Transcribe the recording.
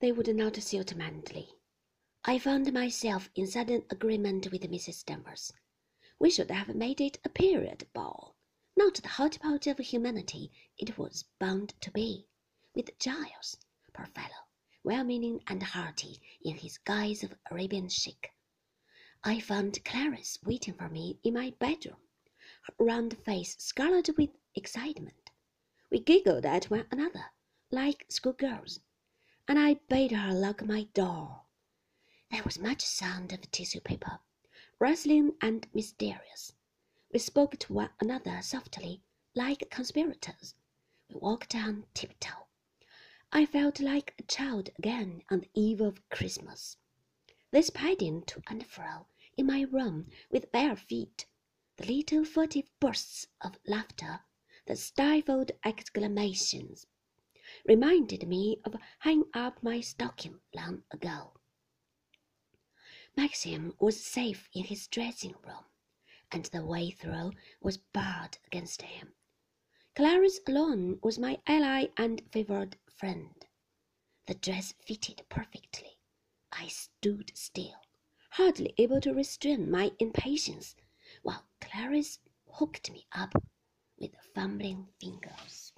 they would not suit Manderley. I found myself in sudden agreement with Mrs. Danvers. We should have made it a period ball, not the hotchpotch of humanity it was bound to be, with Giles, poor fellow, well meaning and hearty in his guise of Arabian Sheik. I found Clarice waiting for me in my bedroom, her round face scarlet with excitement. We giggled at one another like schoolgirls, and I bade her lock my door. There was much sound of tissue paper, rustling and mysterious. We spoke to one another softly, like conspirators. We walked on tiptoe. I felt like a child again on the eve of Christmas. They padding to and fro in my room with bare feet. The little furtive bursts of laughter, the stifled exclamations, reminded me of hanging up my stocking long ago. Maxim was safe in his dressing room, and the way through was barred against him. Clarice alone was my ally and favored friend. The dress fitted perfectly. I stood still, hardly able to restrain my impatience, while Clarice hooked me up with fumbling fingers.